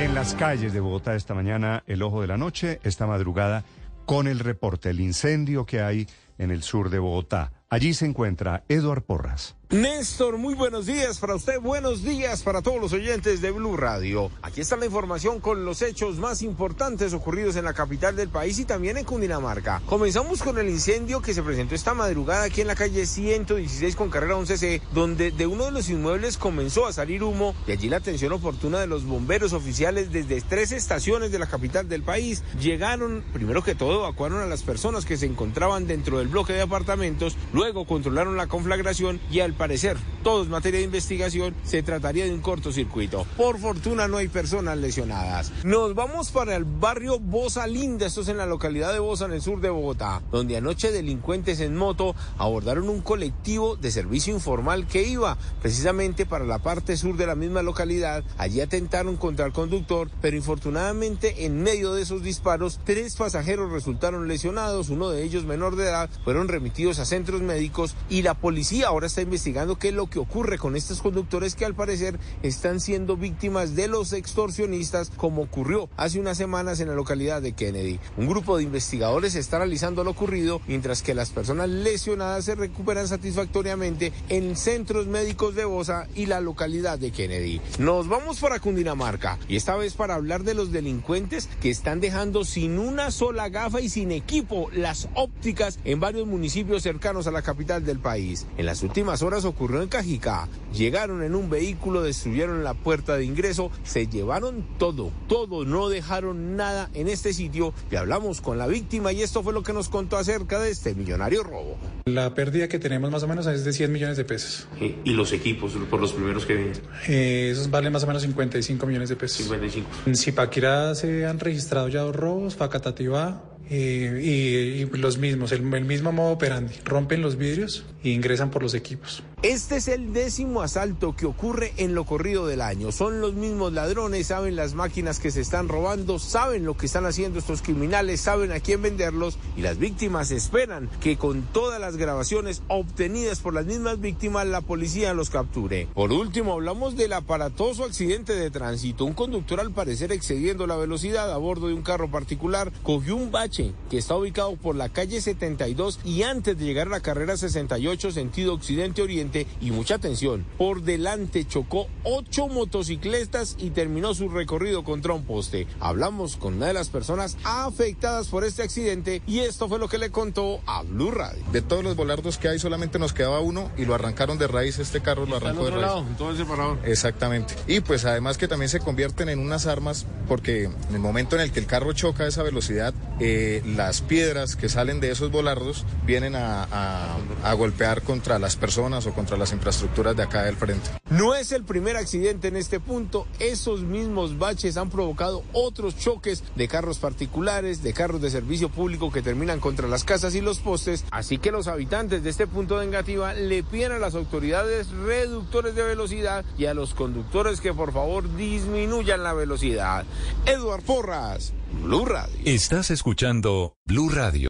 En las calles de Bogotá esta mañana, el ojo de la noche, esta madrugada, con el reporte, el incendio que hay en el sur de Bogotá. Allí se encuentra Eduard Porras. Néstor, muy buenos días para usted, buenos días para todos los oyentes de Blue Radio. Aquí está la información con los hechos más importantes ocurridos en la capital del país y también en Cundinamarca. Comenzamos con el incendio que se presentó esta madrugada aquí en la calle 116 con carrera 11C, donde de uno de los inmuebles comenzó a salir humo y allí la atención oportuna de los bomberos oficiales desde tres estaciones de la capital del país llegaron, primero que todo, evacuaron a las personas que se encontraban dentro del bloque de apartamentos, luego controlaron la conflagración y al parecer, todo es materia de investigación, se trataría de un cortocircuito. Por fortuna no hay personas lesionadas. Nos vamos para el barrio Bosa Linda, esto es en la localidad de Bosa, en el sur de Bogotá, donde anoche delincuentes en moto abordaron un colectivo de servicio informal que iba precisamente para la parte sur de la misma localidad. Allí atentaron contra el conductor, pero infortunadamente en medio de esos disparos, tres pasajeros resultaron lesionados, uno de ellos menor de edad, fueron remitidos a centros médicos y la policía ahora está investigando investigando qué es lo que ocurre con estos conductores que al parecer están siendo víctimas de los extorsionistas como ocurrió hace unas semanas en la localidad de Kennedy. Un grupo de investigadores está analizando lo ocurrido mientras que las personas lesionadas se recuperan satisfactoriamente en centros médicos de Bosa y la localidad de Kennedy. Nos vamos para Cundinamarca y esta vez para hablar de los delincuentes que están dejando sin una sola gafa y sin equipo las ópticas en varios municipios cercanos a la capital del país. En las últimas horas ocurrió en Cajicá. Llegaron en un vehículo, destruyeron la puerta de ingreso, se llevaron todo, todo, no dejaron nada en este sitio. Y hablamos con la víctima y esto fue lo que nos contó acerca de este millonario robo. La pérdida que tenemos más o menos es de 100 millones de pesos. ¿Y los equipos por los primeros que vienen? Eh, esos valen más o menos 55 millones de pesos. 55. En Zipaquirá se han registrado ya dos robos, Facatativá y, y, los mismos, el, mismo modo operandi. Rompen los vidrios e ingresan por los equipos. Este es el décimo asalto que ocurre en lo corrido del año. Son los mismos ladrones, saben las máquinas que se están robando, saben lo que están haciendo estos criminales, saben a quién venderlos y las víctimas esperan que con todas las grabaciones obtenidas por las mismas víctimas la policía los capture. Por último, hablamos del aparatoso accidente de tránsito. Un conductor al parecer excediendo la velocidad a bordo de un carro particular cogió un bache que está ubicado por la calle 72 y antes de llegar a la carrera 68 sentido occidente-oriente y mucha atención, por delante chocó ocho motocicletas y terminó su recorrido contra un poste. Hablamos con una de las personas afectadas por este accidente y esto fue lo que le contó a Blue Radio. De todos los volardos que hay solamente nos quedaba uno y lo arrancaron de raíz, este carro lo arrancó de raíz. Lado, todo ese parador. Exactamente. Y pues además que también se convierten en unas armas porque en el momento en el que el carro choca a esa velocidad, eh, las piedras que salen de esos volardos vienen a, golpear contra las personas o contra las infraestructuras de acá del frente. No es el primer accidente en este punto, esos mismos baches han provocado otros choques de carros particulares, de carros de servicio público que terminan contra las casas y los postes, así que los habitantes de este punto de Engativá le piden a las autoridades reductores de velocidad y a los conductores que por favor disminuyan la velocidad. Eduard Porras, Blue Radio. Estás escuchando Blue Radio.